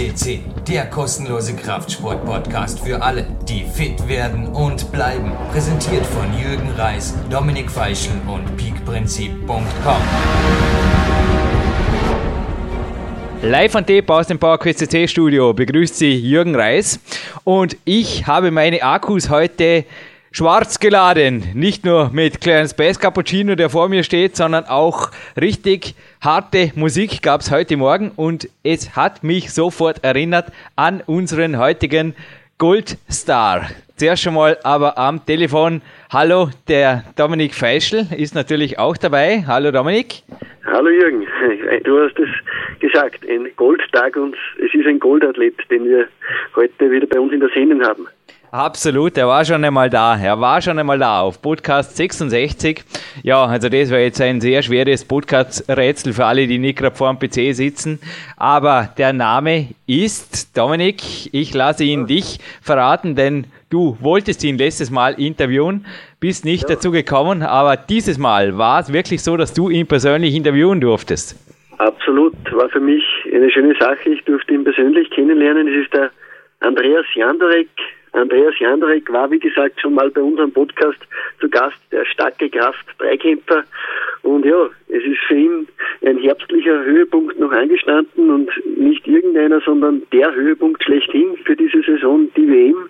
CC, der kostenlose Kraftsport-Podcast für alle, die fit werden und bleiben. Präsentiert von Jürgen Reis, Dominik Feischl und peakprinzip.com. Live an Tape aus dem PowerQuest CC Studio begrüßt Sie Jürgen Reis und ich habe meine Akkus heute schwarz geladen. Nicht nur mit kleinen Space Cappuccino, der vor mir steht, sondern auch richtig harte Musik gab es heute Morgen und es hat mich sofort erinnert an unseren heutigen Goldstar. Zuerst schon mal aber am Telefon. Hallo, der Dominik Feischl ist natürlich auch dabei. Hallo Dominik. Hallo Jürgen, du hast es gesagt, ein Goldtag und es ist ein Goldathlet, den wir heute wieder bei uns in der Sendung haben. Absolut, er war schon einmal da. Er war schon einmal da auf Podcast 66. Ja, also das war jetzt ein sehr schweres Podcast-Rätsel für alle, die nicht gerade vor dem PC sitzen. Aber der Name ist Dominik. Ich lasse ihn dich verraten, denn du wolltest ihn letztes Mal interviewen, bist nicht ja. dazu gekommen. Aber dieses Mal war es wirklich so, dass du ihn persönlich interviewen durftest. Absolut, war für mich eine schöne Sache. Ich durfte ihn persönlich kennenlernen. Es ist der Andreas Jandorek, Andreas Jandrek war, wie gesagt, schon mal bei unserem Podcast zu Gast, der starke Kraft-Dreikämpfer. Und ja, es ist für ihn ein herbstlicher Höhepunkt noch angestanden und nicht irgendeiner, sondern der Höhepunkt schlechthin für diese Saison, die WM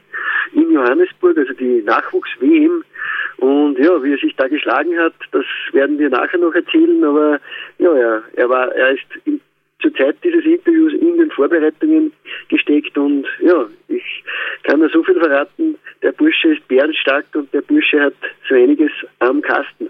in Johannesburg, also die Nachwuchs-WM. Und ja, wie er sich da geschlagen hat, das werden wir nachher noch erzählen, aber ja, er, er war, er ist im zur Zeit dieses Interviews in den Vorbereitungen gesteckt und ja, ich kann nur so viel verraten, der Bursche ist bärenstark und der Bursche hat so einiges am Kasten.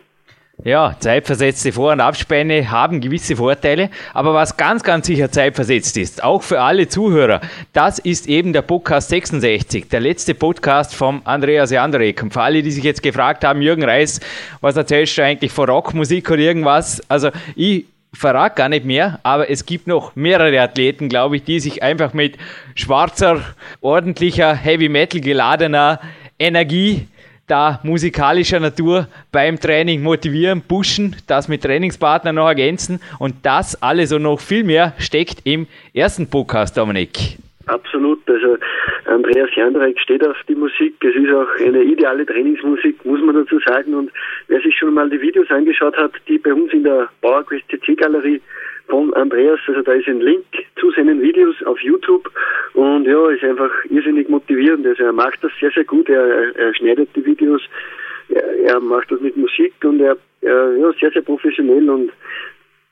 Ja, zeitversetzte Vor- und Abspäne haben gewisse Vorteile, aber was ganz, ganz sicher zeitversetzt ist, auch für alle Zuhörer, das ist eben der Podcast 66, der letzte Podcast vom Andreas Jandrek. Und für alle, die sich jetzt gefragt haben, Jürgen Reis, was erzählst du eigentlich von Rockmusik oder irgendwas? Also ich verrate gar nicht mehr, aber es gibt noch mehrere Athleten, glaube ich, die sich einfach mit schwarzer, ordentlicher, Heavy Metal geladener Energie da musikalischer Natur beim Training motivieren, pushen, das mit Trainingspartnern noch ergänzen und das alles und noch viel mehr steckt im ersten Podcast, Dominik. Absolut. Also Andreas Jandrek steht auf die Musik. Es ist auch eine ideale Trainingsmusik, muss man dazu sagen. Und wer sich schon mal die Videos angeschaut hat, die bei uns in der PowerQuest CC Galerie von Andreas, also da ist ein Link zu seinen Videos auf YouTube und ja, ist einfach irrsinnig motivierend. Also er macht das sehr, sehr gut. Er, er, er schneidet die Videos, er, er, macht das mit Musik und er, er ja, sehr, sehr professionell und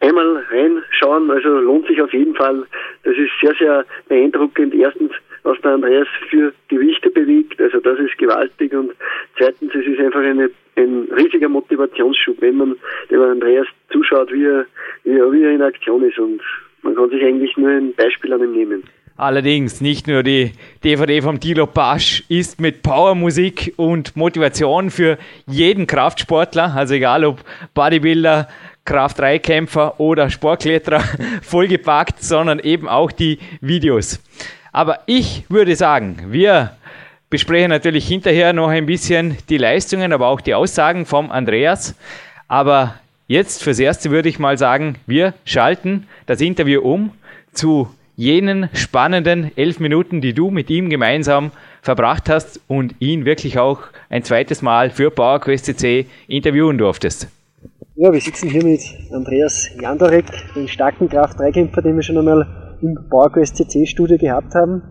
einmal reinschauen, also lohnt sich auf jeden Fall. Das ist sehr, sehr beeindruckend. Erstens, was der Andreas für Gewichte bewegt, also das ist gewaltig und zweitens, es ist einfach eine, ein riesiger Motivationsschub, wenn man dem Andreas zuschaut, wie er, wie er, wie er in Aktion ist und man kann sich eigentlich nur ein Beispiel an ihm nehmen. Allerdings nicht nur die DVD vom Dilo Pasch ist mit Powermusik und Motivation für jeden Kraftsportler, also egal ob Bodybuilder, Kraft-3-Kämpfer oder Sportkletterer vollgepackt, sondern eben auch die Videos. Aber ich würde sagen, wir besprechen natürlich hinterher noch ein bisschen die Leistungen, aber auch die Aussagen vom Andreas. Aber jetzt fürs Erste würde ich mal sagen, wir schalten das Interview um zu jenen spannenden elf Minuten, die du mit ihm gemeinsam verbracht hast und ihn wirklich auch ein zweites Mal für PowerQuest CC interviewen durftest. Ja, wir sitzen hier mit Andreas Jandorek, den starken Kraft-3-Kämpfer, den wir schon einmal im PowerQuest CC-Studio gehabt haben.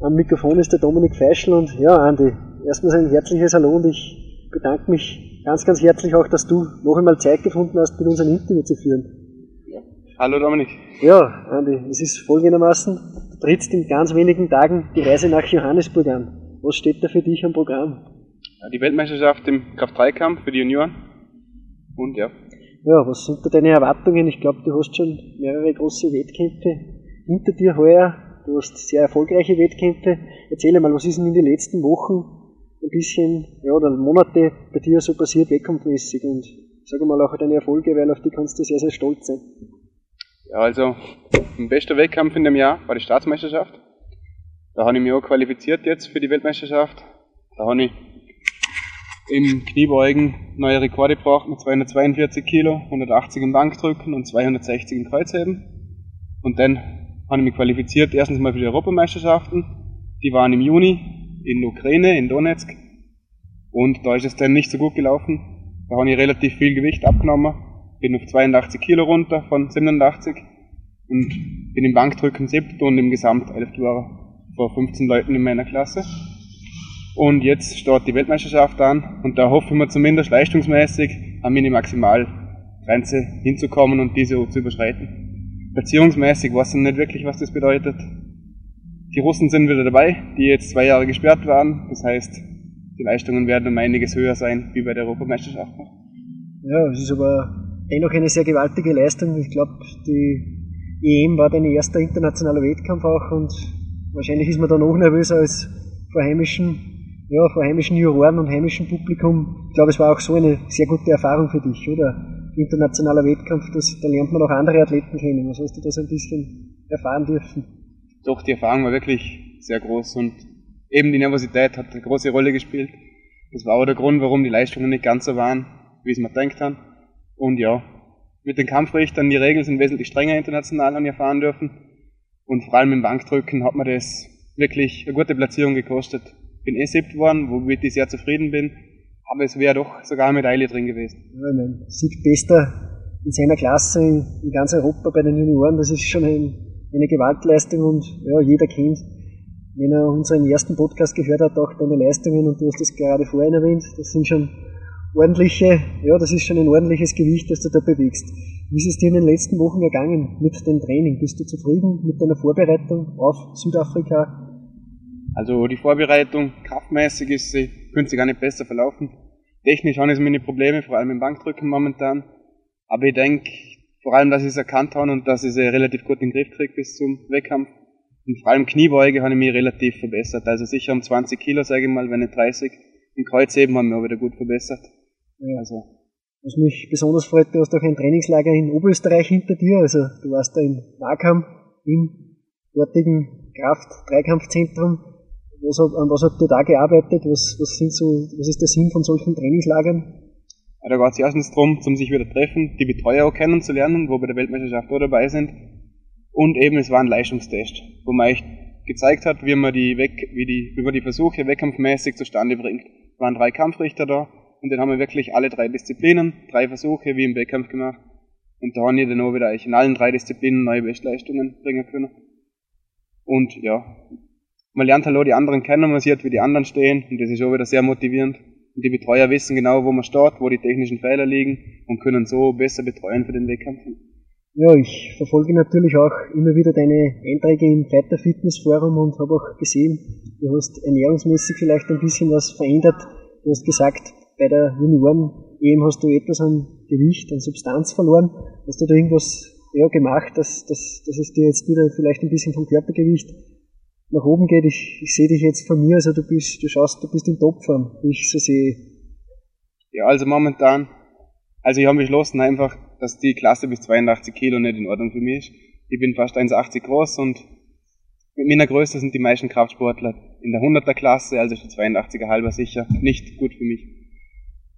Am Mikrofon ist der Dominik Feischl und ja, Andi, erstmal ein herzliches Hallo und ich bedanke mich ganz, ganz herzlich auch, dass du noch einmal Zeit gefunden hast, mit uns ein Interview zu führen. Hallo Dominik. Ja, Andi, es ist folgendermaßen, du trittst in ganz wenigen Tagen die Reise nach Johannesburg an. Was steht da für dich am Programm? Die Weltmeisterschaft im Kraft-3-Kampf für die Junioren und ja. Ja, was sind da deine Erwartungen? Ich glaube, du hast schon mehrere große Wettkämpfe hinter dir heuer. Du hast sehr erfolgreiche Wettkämpfe. Erzähl mal, was ist denn in den letzten Wochen ein bisschen, ja, oder Monate bei dir so passiert, wettkampfmäßig? Und sag mal auch deine Erfolge, weil auf die kannst du sehr, sehr stolz sein. Ja, also, mein bester Wettkampf in dem Jahr war die Staatsmeisterschaft. Da habe ich mich auch qualifiziert jetzt für die Weltmeisterschaft. Da habe ich im Kniebeugen neue Rekorde gebracht mit 242 Kilo, 180 im Bankdrücken und 260 im Kreuzheben. Und dann habe ich mich qualifiziert, erstens mal für die Europameisterschaften. Die waren im Juni in Ukraine, in Donetsk. Und da ist es dann nicht so gut gelaufen. Da habe ich relativ viel Gewicht abgenommen. Bin auf 82 Kilo runter von 87 und bin im Bankdrücken siebter und im Gesamt 11 Tourer vor 15 Leuten in meiner Klasse. Und jetzt steht die Weltmeisterschaft an und da hoffen wir zumindest leistungsmäßig an meine Maximalgrenze hinzukommen und diese zu überschreiten. Beziehungsmäßig weiß ich nicht wirklich, was das bedeutet. Die Russen sind wieder dabei, die jetzt zwei Jahre gesperrt waren. Das heißt, die Leistungen werden um einiges höher sein wie bei der Europameisterschaft. Ja, es ist aber dennoch eine sehr gewaltige Leistung. Ich glaube, die EM war dein erster internationaler Wettkampf auch und wahrscheinlich ist man da noch nervöser als vor heimischen ja, vor heimischen Juroren und heimischem Publikum. Ich glaube, es war auch so eine sehr gute Erfahrung für dich, oder? Internationaler Wettkampf, das, da lernt man auch andere Athleten kennen. Was hast du da so ein bisschen erfahren dürfen? Doch, die Erfahrung war wirklich sehr groß und eben die Nervosität hat eine große Rolle gespielt. Das war auch der Grund, warum die Leistungen nicht ganz so waren, wie es man denkt haben. Und ja, mit den Kampfrichtern, die Regeln sind wesentlich strenger international, haben wir erfahren dürfen. Und vor allem im Bankdrücken hat mir das wirklich eine gute Platzierung gekostet bin eh siebt geworden, womit ich sehr zufrieden bin. Aber es wäre doch sogar eine Medaille drin gewesen. Ja, ich meine, Bester in seiner Klasse in, in, ganz Europa bei den Junioren, das ist schon ein, eine Gewaltleistung und ja, jeder kennt, wenn er unseren ersten Podcast gehört hat, auch deine Leistungen und du hast das gerade vorhin erwähnt, das sind schon ordentliche, ja, das ist schon ein ordentliches Gewicht, das du da bewegst. Wie ist es dir in den letzten Wochen ergangen mit dem Training? Bist du zufrieden mit deiner Vorbereitung auf Südafrika? Also die Vorbereitung kraftmäßig ist sie, könnte sie gar nicht besser verlaufen. Technisch haben es meine Probleme, vor allem im Bankdrücken momentan. Aber ich denke, vor allem, dass ich es erkannt habe und dass ich sie relativ gut in den Griff kriege bis zum Wettkampf. Und vor allem Kniebeuge habe ich mich relativ verbessert. Also sicher um 20 Kilo, sage ich mal, wenn nicht 30. Und Kreuzheben haben wir auch wieder gut verbessert. Ja. Also. Was mich besonders freut, du hast auch ein Trainingslager in Oberösterreich hinter dir. Also du warst da in Nahkam im dortigen Kraft-Dreikampfzentrum was, an was habt ihr da gearbeitet? Was, was, sind so, was ist der Sinn von solchen Trainingslagern? Ja, da geht es erstens darum, zum sich wieder treffen, die Betreuer auch kennenzulernen, wo bei der Weltmeisterschaft auch dabei sind. Und eben, es war ein Leistungstest, wo man echt gezeigt hat, wie man die, Weg, wie die, man die Versuche wettkampfmäßig zustande bringt. Es waren drei Kampfrichter da und dann haben wir wirklich alle drei Disziplinen, drei Versuche wie im Wettkampf gemacht. Und da haben wir dann auch wieder in allen drei Disziplinen neue Bestleistungen bringen können. Und ja, man lernt halt auch die anderen kennen, man sieht, wie die anderen stehen und das ist auch wieder sehr motivierend. Und die Betreuer wissen genau, wo man steht, wo die technischen Fehler liegen und können so besser betreuen für den Wettkampf. Ja, ich verfolge natürlich auch immer wieder deine Einträge im Fighter Fitness Forum und habe auch gesehen, du hast ernährungsmäßig vielleicht ein bisschen was verändert. Du hast gesagt, bei der Junioren EM hast du etwas an Gewicht, an Substanz verloren. Hast du da irgendwas ja, gemacht, dass, dass, dass es dir jetzt wieder vielleicht ein bisschen vom Körpergewicht nach oben geht. Ich, ich sehe dich jetzt von mir, also du bist, du schaust, du bist in Topform, wie ich so sehe. Ja, also momentan, also ich habe beschlossen einfach, dass die Klasse bis 82 Kilo nicht in Ordnung für mich ist. Ich bin fast 1,80 groß und mit meiner Größe sind die meisten Kraftsportler in der 100er Klasse, also der 82er halber sicher, nicht gut für mich.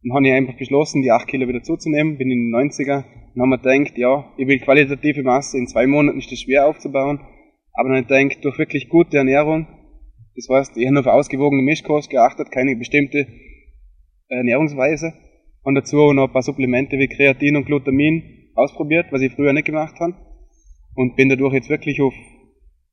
Dann habe ich einfach beschlossen, die 8 Kilo wieder zuzunehmen, bin in den 90er und habe mir gedacht, ja, ich will qualitative Masse, in zwei Monaten ist das schwer aufzubauen, aber ich denke, durch wirklich gute Ernährung, das heißt, ich habe auf ausgewogene Mischkost geachtet, keine bestimmte Ernährungsweise. Und dazu noch ein paar Supplemente wie Kreatin und Glutamin ausprobiert, was ich früher nicht gemacht habe. Und bin dadurch jetzt wirklich auf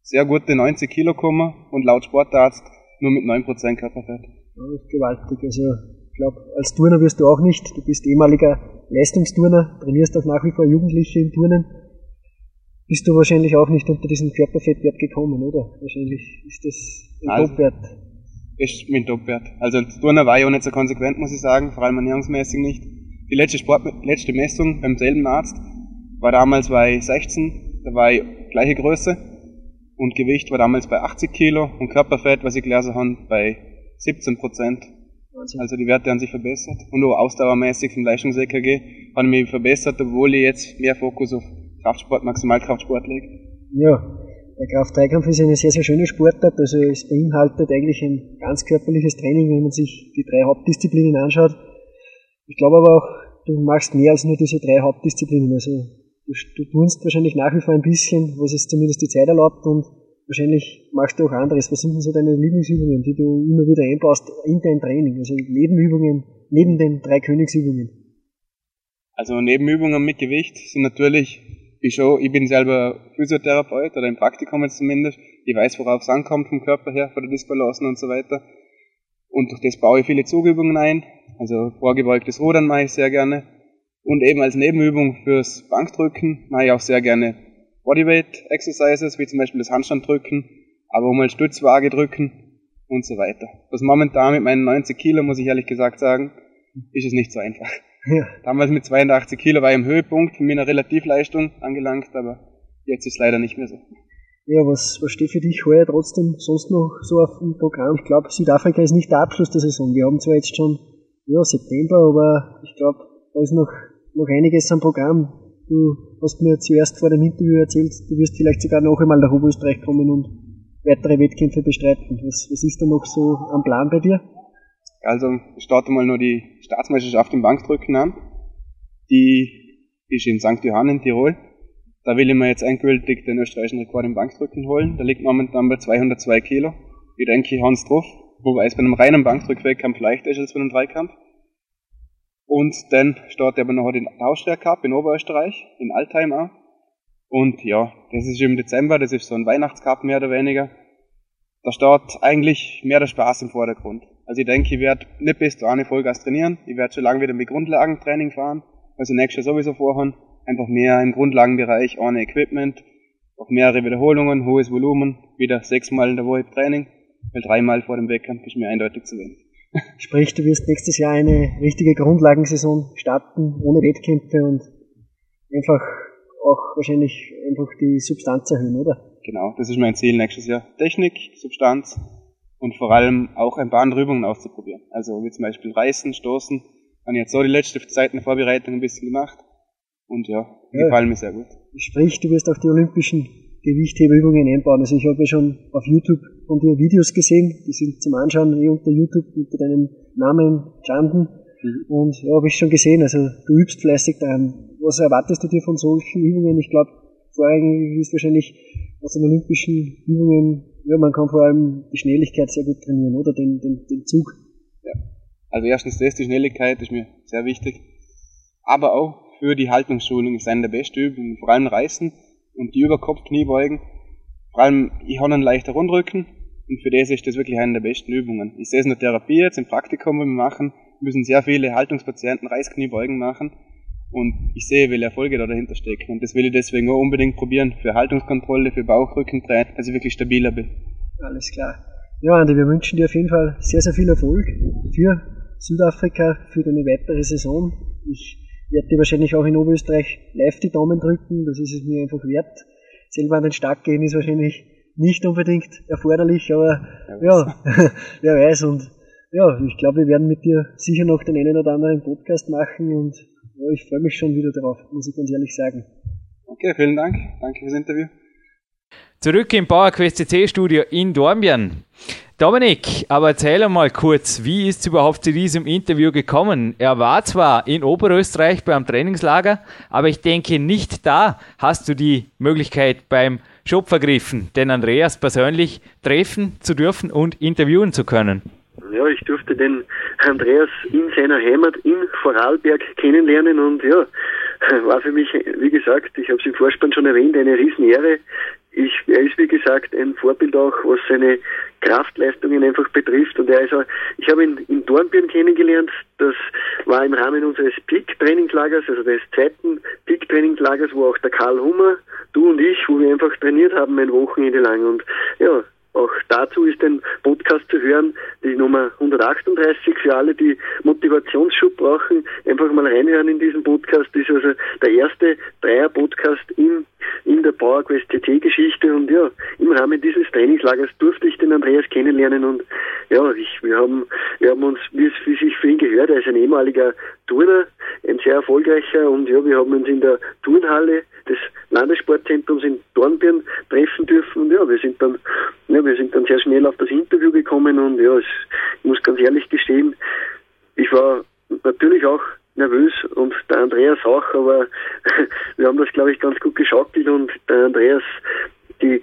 sehr gute 90 Kilo gekommen und laut Sportarzt nur mit 9% Körperfett. Ist gewaltig. Also, ich glaube, als Turner wirst du auch nicht. Du bist ehemaliger Leistungsturner, trainierst auch nach wie vor Jugendliche im Turnen bist du wahrscheinlich auch nicht unter diesen Körperfettwert gekommen, oder? Wahrscheinlich ist das ein also, Topwert. Ist mein Topwert. Also Turner war ja auch nicht so konsequent, muss ich sagen, vor allem ernährungsmäßig nicht. Die letzte, Sport, letzte Messung beim selben Arzt war damals bei 16, da war ich gleiche Größe und Gewicht war damals bei 80 Kilo und Körperfett, was ich gelesen habe, bei 17 Prozent. Also die Werte haben sich verbessert und auch ausdauermäßig vom Leistungs-EKG haben mich verbessert, obwohl ich jetzt mehr Fokus auf Kraftsport, Maximalkraftsport legt? Ja, der Kraft-3-Kampf ist eine sehr, sehr schöne Sportart. Also es beinhaltet eigentlich ein ganz körperliches Training, wenn man sich die drei Hauptdisziplinen anschaut. Ich glaube aber auch, du machst mehr als nur diese drei Hauptdisziplinen. Also du, du turnst wahrscheinlich nach wie vor ein bisschen, was es zumindest die Zeit erlaubt und wahrscheinlich machst du auch anderes. Was sind denn so deine Lieblingsübungen, die du immer wieder einbaust in dein Training? Also Nebenübungen, neben den drei Königsübungen. Also Nebenübungen mit Gewicht sind natürlich, ich, schon, ich bin selber Physiotherapeut oder im Praktikum jetzt zumindest. Ich weiß, worauf es ankommt vom Körper her, von der Disbalancen und so weiter. Und durch das baue ich viele Zugübungen ein. Also vorgebeugtes Rudern mache ich sehr gerne. Und eben als Nebenübung fürs Bankdrücken mache ich auch sehr gerne Bodyweight Exercises, wie zum Beispiel das Handstanddrücken, aber auch mal Stützwaage drücken und so weiter. Das momentan mit meinen 90 Kilo, muss ich ehrlich gesagt sagen, ist es nicht so einfach. Ja. Damals mit 82 Kilo war ich im Höhepunkt von meiner Relativleistung angelangt, aber jetzt ist es leider nicht mehr so. Ja, was, was steht für dich heuer trotzdem sonst noch so auf dem Programm? Ich glaube, Südafrika ist nicht der Abschluss der Saison. Wir haben zwar jetzt schon ja, September, aber ich glaube, da ist noch noch einiges am Programm. Du hast mir zuerst vor dem Interview erzählt, du wirst vielleicht sogar noch einmal nach Oberösterreich kommen und weitere Wettkämpfe bestreiten. Was, was ist da noch so am Plan bei dir? Also, ich starte mal nur die Staatsmeisterschaft im Bankdrücken an. Die ist in St. Johann in Tirol. Da will ich mir jetzt endgültig den österreichischen Rekord im Bankdrücken holen. Der liegt momentan bei 202 Kilo. Ich denke, ich hans drauf. Wobei es bei einem reinen Bankdrückwettkampf leichter ist als bei einem Dreikampf. Und dann startet aber noch den Tauschler Cup in Oberösterreich, in Altheim auch. Und ja, das ist im Dezember, das ist so ein Weihnachtscup mehr oder weniger. Da steht eigentlich mehr der Spaß im Vordergrund. Also ich denke, ich werde nicht bis zu eine Vollgas trainieren. Ich werde schon lange wieder mit Grundlagentraining fahren, ich nächstes Jahr sowieso vorhaben. Einfach mehr im Grundlagenbereich, ohne Equipment, auch mehrere Wiederholungen, hohes Volumen, wieder sechsmal in der Woche Training, weil dreimal vor dem Wettkampf ist mir eindeutig zu wenig. Sprich, du wirst nächstes Jahr eine richtige Grundlagensaison starten, ohne Wettkämpfe und einfach auch wahrscheinlich einfach die Substanz erhöhen, oder? Genau, das ist mein Ziel nächstes Jahr. Technik, Substanz und vor allem auch ein paar andere Übungen auszuprobieren. Also wie zum Beispiel Reißen, Stoßen. Habe ich jetzt so die letzte Zeit eine Vorbereitung ein bisschen gemacht. Und ja, ja. gefallen mir sehr gut. Sprich, du wirst auch die olympischen Gewichtheberübungen einbauen. Also ich habe ja schon auf YouTube von dir Videos gesehen, die sind zum Anschauen eh unter YouTube unter deinem Namen gestanden. Mhm. Und ja, habe ich schon gesehen, also du übst fleißig daran. Was erwartest du dir von solchen Übungen? Ich glaube, vorrangig ist wahrscheinlich aus den olympischen Übungen, ja, man kann vor allem die Schnelligkeit sehr gut trainieren, oder? Den, den, den Zug. Ja. Also erstens das, die Schnelligkeit ist mir sehr wichtig. Aber auch für die Haltungsschulung ist eine der besten Übungen, vor allem Reißen und die Überkopf-Kniebeugen. Vor allem, ich habe einen leichter Rundrücken und für das ist das wirklich eine der besten Übungen. Ich sehe es in der Therapie jetzt, im Praktikum, wenn wir machen, müssen sehr viele Haltungspatienten Reißkniebeugen machen und ich sehe, welche Erfolge da dahinter stecken und das will ich deswegen auch unbedingt probieren für Haltungskontrolle, für Bauchrückentraining, dass ich wirklich stabiler bin. Alles klar. Ja, Andi, wir wünschen dir auf jeden Fall sehr, sehr viel Erfolg für Südafrika, für deine weitere Saison. Ich werde dir wahrscheinlich auch in Oberösterreich live die Daumen drücken, das ist es mir einfach wert. Selber an den Start gehen ist wahrscheinlich nicht unbedingt erforderlich, aber ja, wer weiß und ja, ich glaube, wir werden mit dir sicher noch den einen oder anderen Podcast machen und ja, ich freue mich schon wieder darauf, muss ich ganz ehrlich sagen. Okay, vielen Dank. Danke fürs Interview. Zurück im PowerQuest CC Studio in Dornbirn. Dominik, aber erzähl mal kurz, wie ist es überhaupt zu diesem Interview gekommen? Er war zwar in Oberösterreich beim Trainingslager, aber ich denke, nicht da hast du die Möglichkeit beim Job vergriffen, den Andreas persönlich treffen zu dürfen und interviewen zu können. Ja, ich durfte den Andreas in seiner Heimat in Vorarlberg kennenlernen und ja, war für mich, wie gesagt, ich habe es im Vorspann schon erwähnt, eine Riesenehre, ich, er ist wie gesagt ein Vorbild auch, was seine Kraftleistungen einfach betrifft. Und er ist auch, ich habe ihn in Dornbirn kennengelernt. Das war im Rahmen unseres Peak-Trainingslagers, also des zweiten Peak-Trainingslagers, wo auch der Karl Hummer, du und ich, wo wir einfach trainiert haben ein Wochenende lang. Und ja, auch dazu ist ein Podcast zu hören, die Nummer 138 für alle, die Motivationsschub brauchen. Einfach mal reinhören in diesen Podcast. Das ist also der erste Dreier-Podcast in, in der PowerQuest TT-Geschichte. Und ja, im Rahmen dieses Trainingslagers durfte ich den Andreas kennenlernen. Und ja, ich, wir, haben, wir haben uns, wie es sich für ihn gehört, er ist ein ehemaliger Turner, ein sehr erfolgreicher. Und ja, wir haben uns in der Turnhalle des Landessportzentrums in Dornbirn treffen dürfen. Und ja, wir sind dann, ja, wir sind dann sehr schnell auf das Interview gekommen und ja, ich muss ganz ehrlich gestehen, ich war natürlich auch nervös und der Andreas auch, aber wir haben das, glaube ich, ganz gut geschaukelt und der Andreas, die,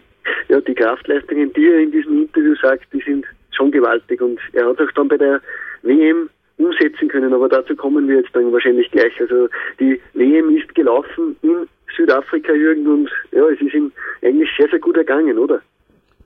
ja, die Kraftleistungen, die er in diesem Interview sagt, die sind schon gewaltig und er hat auch dann bei der WM umsetzen können, aber dazu kommen wir jetzt dann wahrscheinlich gleich. Also die WM ist gelaufen in Südafrika, Jürgen, und ja, es ist ihm eigentlich sehr, sehr gut ergangen, oder?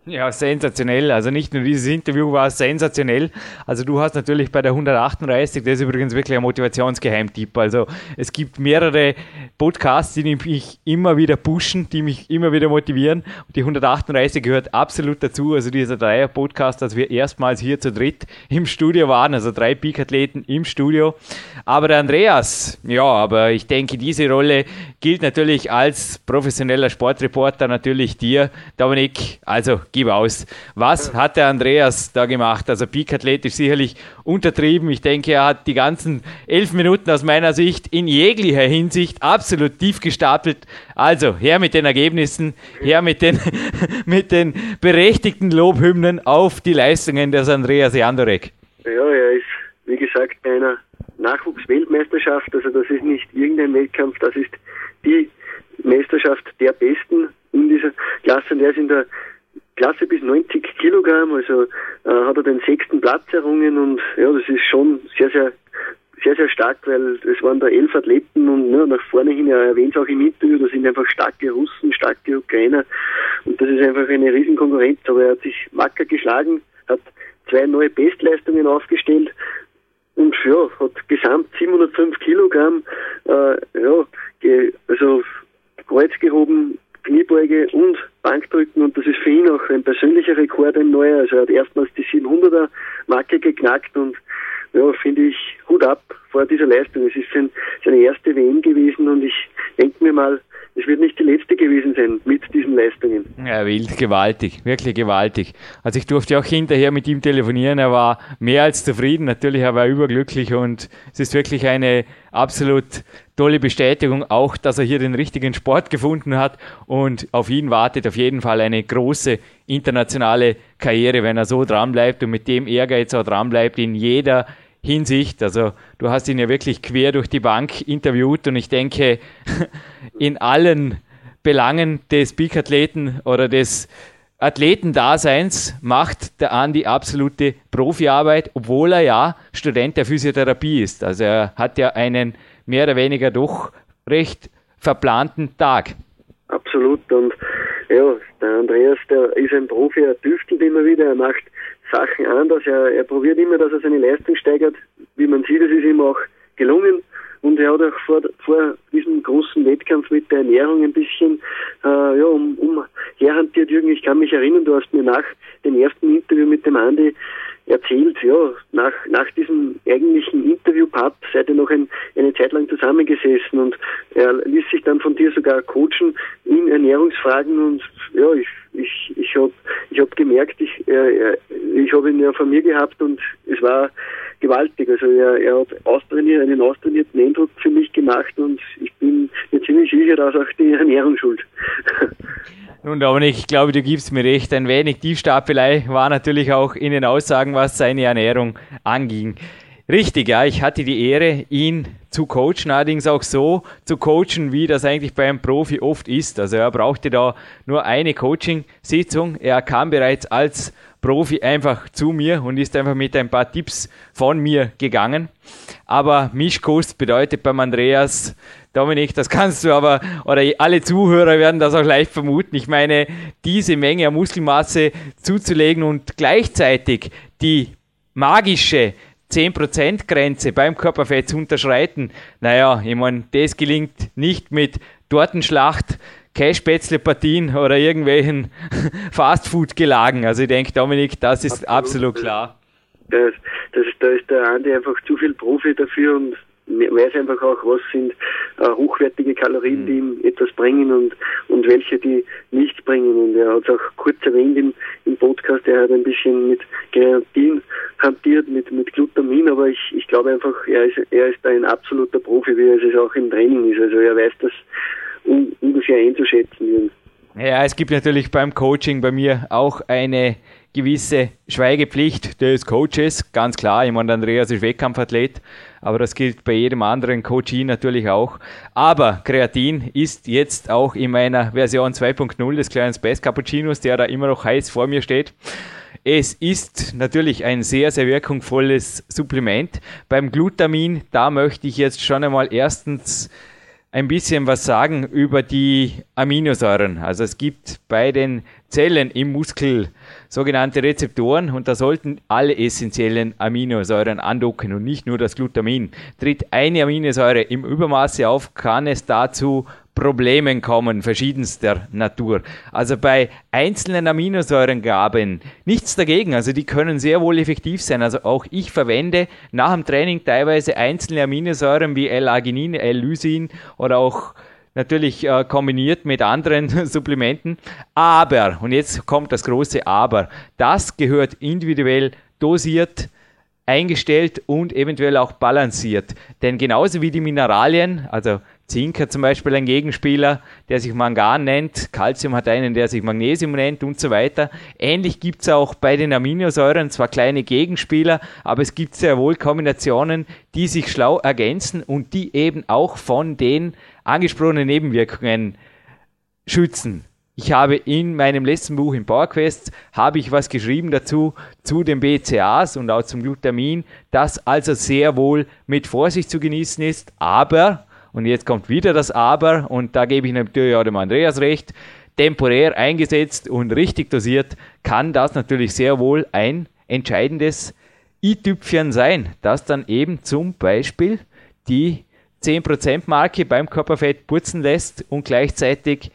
Ja, sensationell. Also nicht nur dieses Interview war sensationell. Also du hast natürlich bei der 138, das ist übrigens wirklich ein Motivationsgeheimtipp. Also es gibt mehrere Podcasts, die mich immer wieder pushen, die mich immer wieder motivieren. Die 138 gehört absolut dazu. Also dieser Dreier-Podcast, dass wir erstmals hier zu dritt im Studio waren, also drei Peak-Athleten im Studio. Aber der Andreas, ja, aber ich denke, diese Rolle gilt natürlich als professioneller Sportreporter natürlich dir, Dominik. Also gib aus. Was hat der Andreas da gemacht? Also peak-athletisch sicherlich untertrieben. Ich denke, er hat die ganzen elf Minuten aus meiner Sicht in jeglicher Hinsicht absolut tief gestapelt. Also her mit den Ergebnissen, her mit den, mit den berechtigten Lobhymnen auf die Leistungen des Andreas Jandorek. Ja, er ist, wie gesagt, einer Nachwuchsweltmeisterschaft. Also das ist nicht irgendein Wettkampf, das ist die Meisterschaft der Besten in dieser Klasse. Und er ist in der Klasse bis 90 Kilogramm, also äh, hat er den sechsten Platz errungen und ja, das ist schon sehr, sehr sehr, sehr stark, weil es waren da elf Athleten und ne, nach vorne hin, er erwähnt es auch im Interview, da sind einfach starke Russen, starke Ukrainer und das ist einfach eine Riesenkonkurrenz, aber er hat sich wacker geschlagen, hat zwei neue Bestleistungen aufgestellt und ja, hat gesamt 705 Kilogramm, äh, ja, also Kreuz gehoben, Kniebeuge und Bankdrücken und das ist für ihn auch ein persönlicher Rekord, ein neuer. Also er hat erstmals die 700er Marke geknackt und ja, finde ich Hut ab vor dieser Leistung. Es ist sein, seine erste WM gewesen und ich denke mir mal, es wird nicht die letzte gewesen sein mit diesen Leistungen. Ja, wild, gewaltig, wirklich gewaltig. Also ich durfte auch hinterher mit ihm telefonieren, er war mehr als zufrieden, natürlich er war überglücklich und es ist wirklich eine absolut tolle Bestätigung, auch dass er hier den richtigen Sport gefunden hat und auf ihn wartet auf jeden Fall eine große internationale Karriere, wenn er so dran bleibt und mit dem Ehrgeiz auch dran bleibt in jeder Hinsicht. Also du hast ihn ja wirklich quer durch die Bank interviewt und ich denke, in allen Belangen des Peak-Athleten oder des Athletendaseins macht der Andi absolute Profiarbeit, obwohl er ja Student der Physiotherapie ist. Also er hat ja einen mehr oder weniger doch recht verplanten Tag. Absolut und ja, der Andreas, der ist ein Profi, er tüftelt immer wieder, er macht Sachen anders. Er, er probiert immer, dass er seine Leistung steigert. Wie man sieht, es ist ihm auch gelungen. Und er hat auch vor, vor diesem großen Wettkampf mit der Ernährung ein bisschen äh, ja, um, um herhantiert, Jürgen. Ich kann mich erinnern, du hast mir nach dem ersten Interview mit dem Andi erzählt, ja, nach, nach diesem eigentlichen Interview-Part seid ihr noch ein, eine Zeit lang zusammengesessen und er ließ sich dann von dir sogar coachen in Ernährungsfragen und ja, ich, ich, ich habe ich hab gemerkt, ich, äh, ich habe ihn ja von mir gehabt und es war gewaltig. Also er, er hat austrainiert, einen austrainierten Eindruck für mich gemacht und ich bin mir ziemlich sicher, dass auch die Ernährung schuld. Nun, aber ich glaube, du gibst mir recht. Ein wenig Tiefstapelei war natürlich auch in den Aussagen, was seine Ernährung anging. Richtig, ja, ich hatte die Ehre, ihn zu coachen, allerdings auch so zu coachen, wie das eigentlich bei einem Profi oft ist. Also er brauchte da nur eine Coaching-Sitzung. Er kam bereits als Profi einfach zu mir und ist einfach mit ein paar Tipps von mir gegangen. Aber Mischkurs bedeutet beim Andreas, Dominik, das kannst du aber, oder alle Zuhörer werden das auch leicht vermuten. Ich meine, diese Menge an Muskelmasse zuzulegen und gleichzeitig die magische 10%-Grenze beim Körperfett zu unterschreiten, naja, ich meine, das gelingt nicht mit Tortenschlacht, Cashspätzle-Partien oder irgendwelchen Fastfood-Gelagen. Also ich denke, Dominik, das ist absolut, absolut klar. Das, das, da ist der Andi einfach zu viel Profi dafür und weiß einfach auch, was sind äh, hochwertige Kalorien, die ihm etwas bringen und, und welche, die nichts bringen. Und er hat es auch kurz erwähnt im, im Podcast, er hat ein bisschen mit Kreatin hantiert, mit, mit Glutamin, aber ich, ich glaube einfach, er ist, er ist ein absoluter Profi, wie er es auch im Training ist. Also er weiß das ungefähr einzuschätzen. Ja, es gibt natürlich beim Coaching bei mir auch eine gewisse Schweigepflicht des Coaches, ganz klar. Ich meine, Andreas ist Wettkampfathlet, aber das gilt bei jedem anderen Coachie natürlich auch. Aber Kreatin ist jetzt auch in meiner Version 2.0 des kleinen Space Cappuccinos, der da immer noch heiß vor mir steht. Es ist natürlich ein sehr, sehr wirkungsvolles Supplement. Beim Glutamin, da möchte ich jetzt schon einmal erstens ein bisschen was sagen über die Aminosäuren. Also es gibt bei den Zellen im Muskel sogenannte Rezeptoren und da sollten alle essentiellen Aminosäuren andocken und nicht nur das Glutamin. Tritt eine Aminosäure im Übermaße auf, kann es dazu Problemen kommen, verschiedenster Natur. Also bei einzelnen Aminosäurengaben nichts dagegen. Also die können sehr wohl effektiv sein. Also auch ich verwende nach dem Training teilweise einzelne Aminosäuren wie L-Arginin, L-Lysin oder auch natürlich äh, kombiniert mit anderen Supplementen. Aber, und jetzt kommt das große Aber, das gehört individuell dosiert eingestellt und eventuell auch balanciert. Denn genauso wie die Mineralien, also Zink hat zum Beispiel einen Gegenspieler, der sich Mangan nennt, Calcium hat einen, der sich Magnesium nennt und so weiter. Ähnlich gibt es auch bei den Aminosäuren zwar kleine Gegenspieler, aber es gibt sehr wohl Kombinationen, die sich schlau ergänzen und die eben auch von den angesprochenen Nebenwirkungen schützen. Ich habe in meinem letzten Buch im PowerQuest habe ich was geschrieben dazu zu den BCAs und auch zum Glutamin, das also sehr wohl mit Vorsicht zu genießen ist, aber und jetzt kommt wieder das Aber und da gebe ich natürlich auch dem Andreas recht. Temporär eingesetzt und richtig dosiert kann das natürlich sehr wohl ein entscheidendes i-Tüpfchen sein, das dann eben zum Beispiel die 10% Marke beim Körperfett putzen lässt und gleichzeitig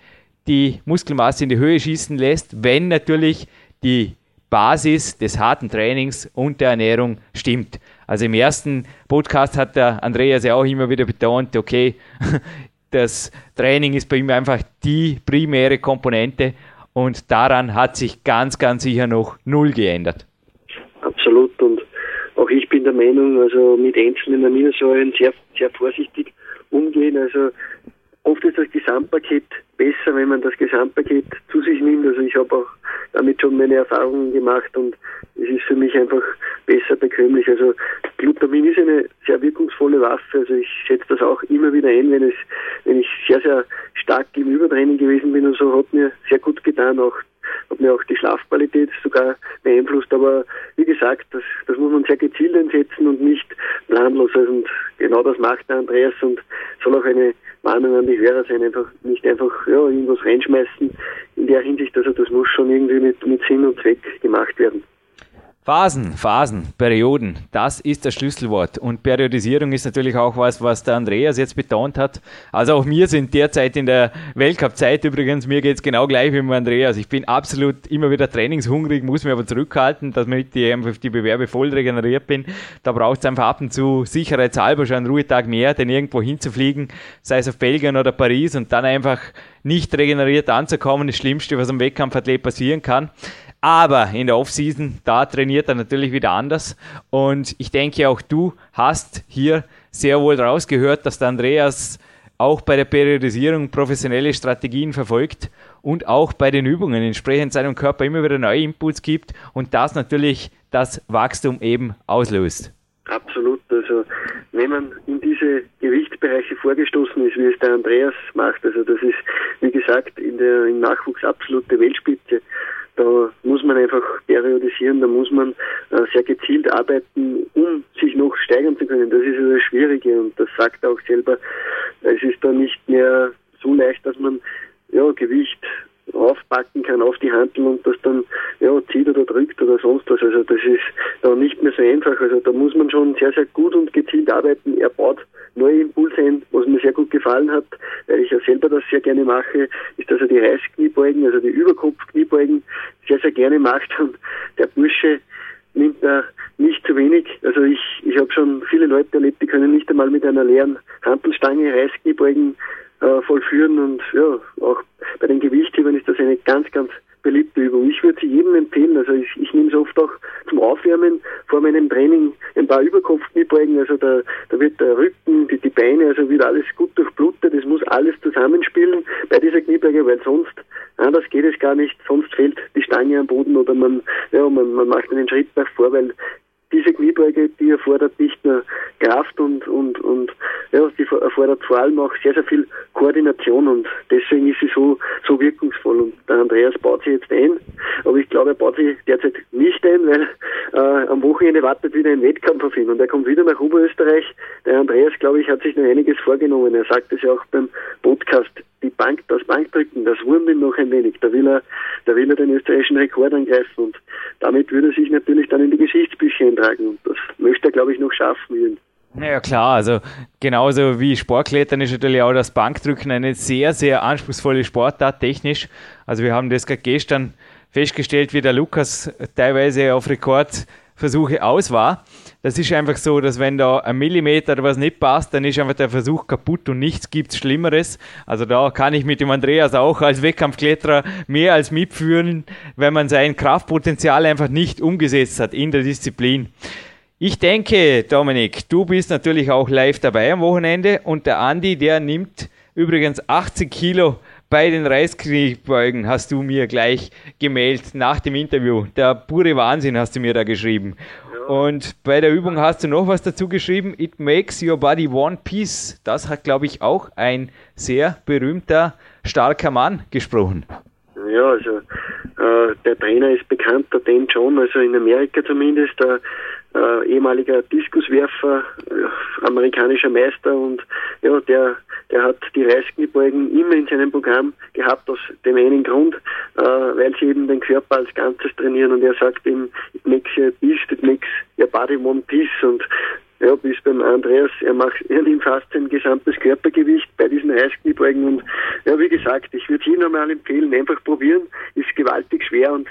die Muskelmasse in die Höhe schießen lässt, wenn natürlich die Basis des harten Trainings und der Ernährung stimmt. Also im ersten Podcast hat der Andreas ja auch immer wieder betont, okay, das Training ist bei ihm einfach die primäre Komponente und daran hat sich ganz, ganz sicher noch null geändert. Absolut und auch ich bin der Meinung, also mit einzelnen Aminosäuren sehr, sehr vorsichtig umgehen. Also oft ist das Gesamtpaket besser, wenn man das Gesamtpaket zu sich nimmt. Also ich habe auch damit schon meine Erfahrungen gemacht und es ist für mich einfach besser bekömmlich. Also Glutamin ist eine sehr wirkungsvolle Waffe. Also ich setze das auch immer wieder ein, wenn es, wenn ich sehr, sehr stark im Übertraining gewesen bin und so, hat mir sehr gut getan, auch hat mir auch die Schlafqualität sogar beeinflusst. Aber wie gesagt, das, das muss man sehr gezielt einsetzen und nicht planlos. Also und genau das macht der Andreas und soll auch eine Warnung an die Hörer sein, einfach nicht einfach ja, irgendwas reinschmeißen in der Hinsicht, also das muss schon irgendwie mit, mit Sinn und Zweck gemacht werden. Phasen, Phasen, Perioden, das ist das Schlüsselwort. Und Periodisierung ist natürlich auch was, was der Andreas jetzt betont hat. Also auch wir sind derzeit in der Weltcup-Zeit übrigens, mir geht es genau gleich wie mit Andreas. Ich bin absolut immer wieder trainingshungrig, muss mich aber zurückhalten, damit ich einfach die Bewerbe voll regeneriert bin. Da braucht es einfach ab und zu sicherheitshalber schon einen Ruhetag mehr, denn irgendwo hinzufliegen, sei es auf Belgien oder Paris und dann einfach nicht regeneriert anzukommen, das Schlimmste, was am Wettkampfathlet passieren kann. Aber in der Offseason, da trainiert er natürlich wieder anders. Und ich denke, auch du hast hier sehr wohl rausgehört, dass der Andreas auch bei der Periodisierung professionelle Strategien verfolgt und auch bei den Übungen entsprechend seinem Körper immer wieder neue Inputs gibt und das natürlich das Wachstum eben auslöst. Absolut. Also wenn man in diese Gewichtsbereiche vorgestoßen ist, wie es der Andreas macht, also das ist, wie gesagt, in der, im Nachwuchs absolute Weltspitze. Da muss man einfach periodisieren, da muss man äh, sehr gezielt arbeiten, um sich noch steigern zu können. Das ist ja das Schwierige und das sagt er auch selber. Es ist da nicht mehr so leicht, dass man ja, Gewicht aufpacken kann auf die Handel und das dann ja, zieht oder drückt oder sonst was. Also das ist da nicht mehr so einfach. Also da muss man schon sehr, sehr gut und gezielt arbeiten. Er baut neue Impulse ein, was mir sehr gut gefallen hat, weil ich ja selber das sehr gerne mache, ist, dass er die Reißkniebeugen, also die Überkopfkniebeugen sehr, sehr gerne macht und der Bursche nimmt er nicht zu wenig. Also ich, ich habe schon viele Leute erlebt, die können nicht einmal mit einer leeren Handelstange Reißkniebeugen äh, vollführen und ja, auch bei den Gewichthebern ist das eine ganz, ganz beliebte Übung. Ich würde sie jedem empfehlen. Also ich, ich nehme es oft auch zum Aufwärmen vor meinem Training ein paar Überkopfkniebeugen. Also da, da wird der Rücken, die, die Beine, also wird alles gut durchblutet. Es muss alles zusammenspielen bei dieser Kniebeuge, weil sonst, anders geht es gar nicht. Sonst fehlt die Stange am Boden oder man, ja, man, man macht einen Schritt nach vor, weil diese Kniebeuge, die erfordert nicht nur Kraft und, und, und ja, die erfordert vor allem auch sehr, sehr viel Koordination und deswegen ist sie so, so wirkungsvoll. Und der Andreas baut sie jetzt ein, aber ich glaube, er baut sie derzeit nicht ein, weil äh, am Wochenende wartet wieder ein Wettkampf auf ihn und er kommt wieder nach Oberösterreich. Der Andreas, glaube ich, hat sich noch einiges vorgenommen. Er sagt es ja auch beim Podcast die Bank, das Bankdrücken, das wurmt noch ein wenig. Da will er, da will er den österreichischen Rekord angreifen und damit würde er sich natürlich dann in die Geschichtsbücher eintragen und das möchte er, glaube ich, noch schaffen. Naja, klar, also genauso wie Sportklettern ist natürlich auch das Bankdrücken eine sehr, sehr anspruchsvolle Sportart technisch. Also wir haben das gerade gestern festgestellt, wie der Lukas teilweise auf Rekordversuche aus war. Das ist einfach so, dass wenn da ein Millimeter oder was nicht passt, dann ist einfach der Versuch kaputt und nichts gibt's Schlimmeres. Also da kann ich mit dem Andreas auch als Wettkampfkletterer mehr als mitführen, wenn man sein Kraftpotenzial einfach nicht umgesetzt hat in der Disziplin. Ich denke, Dominik, du bist natürlich auch live dabei am Wochenende und der Andi, der nimmt übrigens 80 Kilo bei den Reiskniebeugen, hast du mir gleich gemeldet nach dem Interview. Der pure Wahnsinn hast du mir da geschrieben. Und bei der Übung hast du noch was dazu geschrieben. It makes your body one piece. Das hat, glaube ich, auch ein sehr berühmter, starker Mann gesprochen. Ja, also äh, der Trainer ist bekannt, der Dan John, also in Amerika zumindest, der äh, ehemaliger Diskuswerfer, äh, amerikanischer Meister und ja, der, der hat die Reiskniebeugen immer in seinem Programm gehabt, aus dem einen Grund, äh, weil sie eben den Körper als Ganzes trainieren und er sagt eben, it makes you a beast, it makes your body one piece. Und ja, bis beim Andreas, er macht, er nimmt fast sein gesamtes Körpergewicht bei diesen Reiskniebeugen und ja, wie gesagt, ich würde ihn nochmal empfehlen, einfach probieren, ist gewaltig schwer und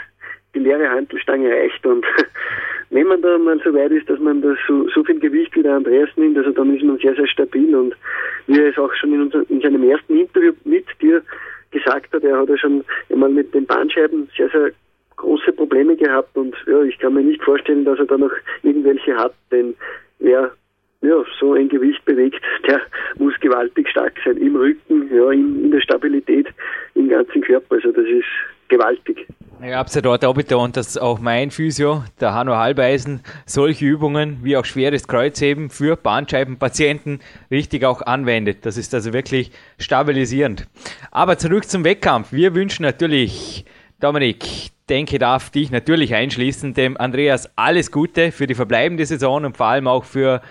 die leere Handelstange reicht. Und wenn man da mal so weit ist, dass man das so, so viel Gewicht wie der Andreas nimmt, also dann ist man sehr, sehr stabil. Und wie er es auch schon in, unser, in seinem ersten Interview mit dir gesagt hat, er hat ja schon einmal mit den Bandscheiben sehr, sehr große Probleme gehabt. Und ja, ich kann mir nicht vorstellen, dass er da noch irgendwelche hat, denn wer ja, so ein Gewicht bewegt, der muss gewaltig stark sein. Im Rücken, ja, in, in der Stabilität, im ganzen Körper. Also das ist gewaltig. Ich habe es ja dort auch betont, dass auch mein Physio, der Hanno Halbeisen, solche Übungen wie auch schweres Kreuzheben für Bandscheibenpatienten richtig auch anwendet. Das ist also wirklich stabilisierend. Aber zurück zum Wettkampf. Wir wünschen natürlich, Dominik, denke, darf dich natürlich einschließen, dem Andreas alles Gute für die verbleibende Saison und vor allem auch für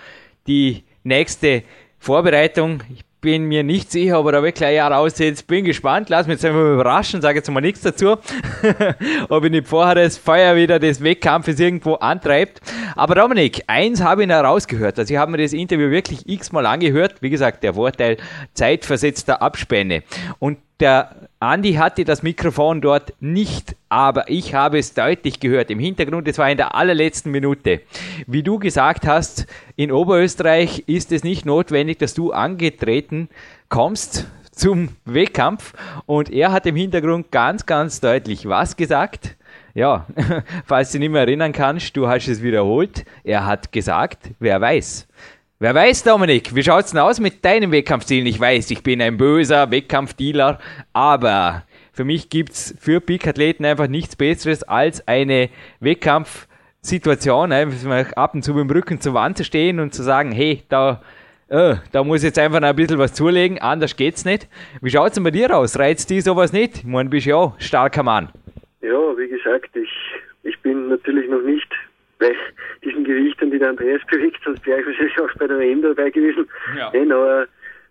die nächste Vorbereitung. Ich bin mir nicht sicher, ob er da wirklich ein Jahr aussieht. Bin gespannt. Lass mich jetzt einfach mal überraschen. Sage jetzt mal nichts dazu. ob ich nicht vorher das Feuer wieder des Wettkampfes irgendwo antreibt. Aber Dominik, eins habe ich noch rausgehört. Also ich habe mir das Interview wirklich x-mal angehört. Wie gesagt, der Vorteil zeitversetzter Abspänne. Und der Andi hatte das Mikrofon dort nicht, aber ich habe es deutlich gehört im Hintergrund. Es war in der allerletzten Minute. Wie du gesagt hast, in Oberösterreich ist es nicht notwendig, dass du angetreten kommst zum Wettkampf. Und er hat im Hintergrund ganz, ganz deutlich was gesagt. Ja, falls du nicht mehr erinnern kannst, du hast es wiederholt. Er hat gesagt, wer weiß. Wer weiß, Dominik, wie schaut's denn aus mit deinem Wettkampfzielen? Ich weiß, ich bin ein böser Wettkampfdealer, aber für mich gibt's für Peak-Athleten einfach nichts Besseres als eine Wettkampfsituation, einfach ab und zu mit dem Rücken zur Wand zu stehen und zu sagen, hey, da, äh, da muss jetzt einfach noch ein bisschen was zulegen, anders geht's nicht. Wie schaut's denn bei dir aus? Reizt dir sowas nicht? Ich meine, bist ja starker Mann. Ja, wie gesagt, ich, ich bin natürlich noch nicht bei diesen Gewichten, die der Andreas bewegt, sonst wäre ich wahrscheinlich auch bei der WM dabei gewesen. Ja. Nein, aber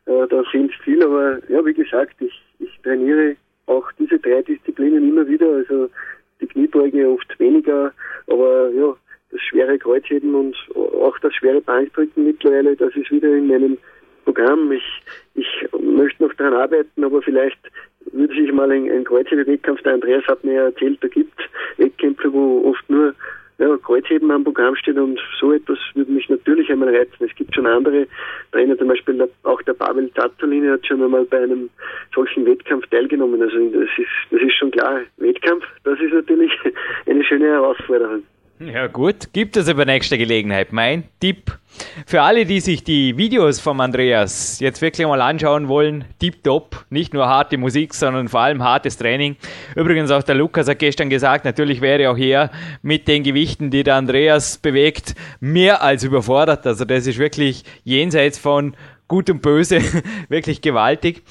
äh, da sind viel, aber ja, wie gesagt, ich, ich trainiere auch diese drei Disziplinen immer wieder, also die Kniebeuge oft weniger, aber ja, das schwere Kreuzheben und auch das schwere Bankdrücken mittlerweile, das ist wieder in meinem Programm. Ich, ich möchte noch daran arbeiten, aber vielleicht würde sich mal ein, ein Kreuzhebe-Wettkampf, der Andreas hat mir erzählt, da gibt es Wettkämpfe, wo oft nur ja, Kreuzheben am Programm steht und so etwas würde mich natürlich einmal reizen. Es gibt schon andere Trainer, zum Beispiel auch der Pavel Tattolini hat schon einmal bei einem solchen Wettkampf teilgenommen. Also das ist, das ist schon klar. Wettkampf, das ist natürlich eine schöne Herausforderung. Ja gut, gibt es aber nächste Gelegenheit. Mein Tipp für alle, die sich die Videos vom Andreas jetzt wirklich mal anschauen wollen, tipptopp. Nicht nur harte Musik, sondern vor allem hartes Training. Übrigens auch der Lukas hat gestern gesagt, natürlich wäre auch er mit den Gewichten, die der Andreas bewegt, mehr als überfordert. Also das ist wirklich jenseits von Gut und Böse, wirklich gewaltig.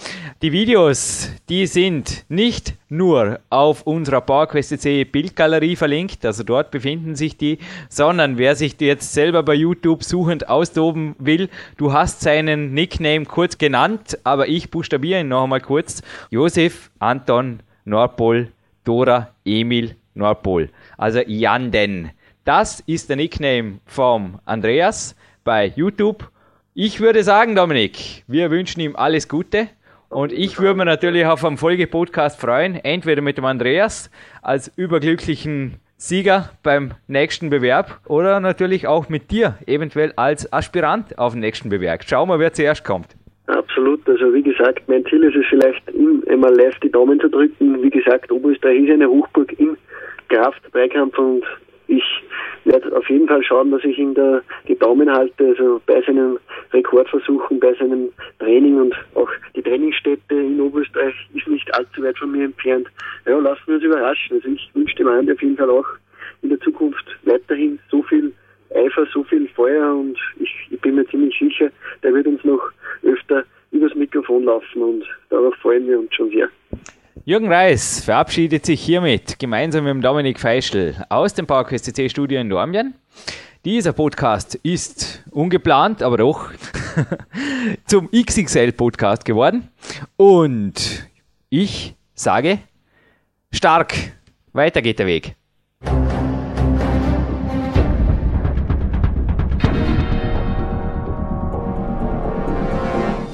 Die Videos, die sind nicht nur auf unserer PowerQuest.de Bildgalerie verlinkt, also dort befinden sich die, sondern wer sich jetzt selber bei YouTube suchend austoben will, du hast seinen Nickname kurz genannt, aber ich buchstabiere ihn noch einmal kurz. Josef Anton Nordpol Dora Emil Nordpol. Also Janden. Das ist der Nickname vom Andreas bei YouTube ich würde sagen, Dominik, wir wünschen ihm alles Gute. Und ich würde mich natürlich auf einen Folgepodcast freuen, entweder mit dem Andreas als überglücklichen Sieger beim nächsten Bewerb oder natürlich auch mit dir, eventuell als Aspirant auf den nächsten Bewerb. Schauen wir, wer zuerst kommt. Absolut, also wie gesagt, mein Ziel ist es vielleicht, immer live die Daumen zu drücken. Wie gesagt, Oberösterreich ist eine Hochburg im Kraft-Dreikampf und ich werde auf jeden Fall schauen, dass ich ihm da die Daumen halte, also bei seinen Rekordversuchen, bei seinem Training und auch die Trainingsstätte in Oberösterreich ist nicht allzu weit von mir entfernt. Ja, lassen wir uns überraschen. Also ich wünsche dem Andi auf jeden Fall auch in der Zukunft weiterhin so viel Eifer, so viel Feuer und ich, ich bin mir ziemlich sicher, der wird uns noch öfter übers Mikrofon laufen und darauf freuen wir uns schon sehr. Jürgen Reis verabschiedet sich hiermit gemeinsam mit Dominik Feischl aus dem PowerQuest CC Studio in Dormien. Dieser Podcast ist ungeplant, aber doch zum XXL Podcast geworden. Und ich sage, stark, weiter geht der Weg.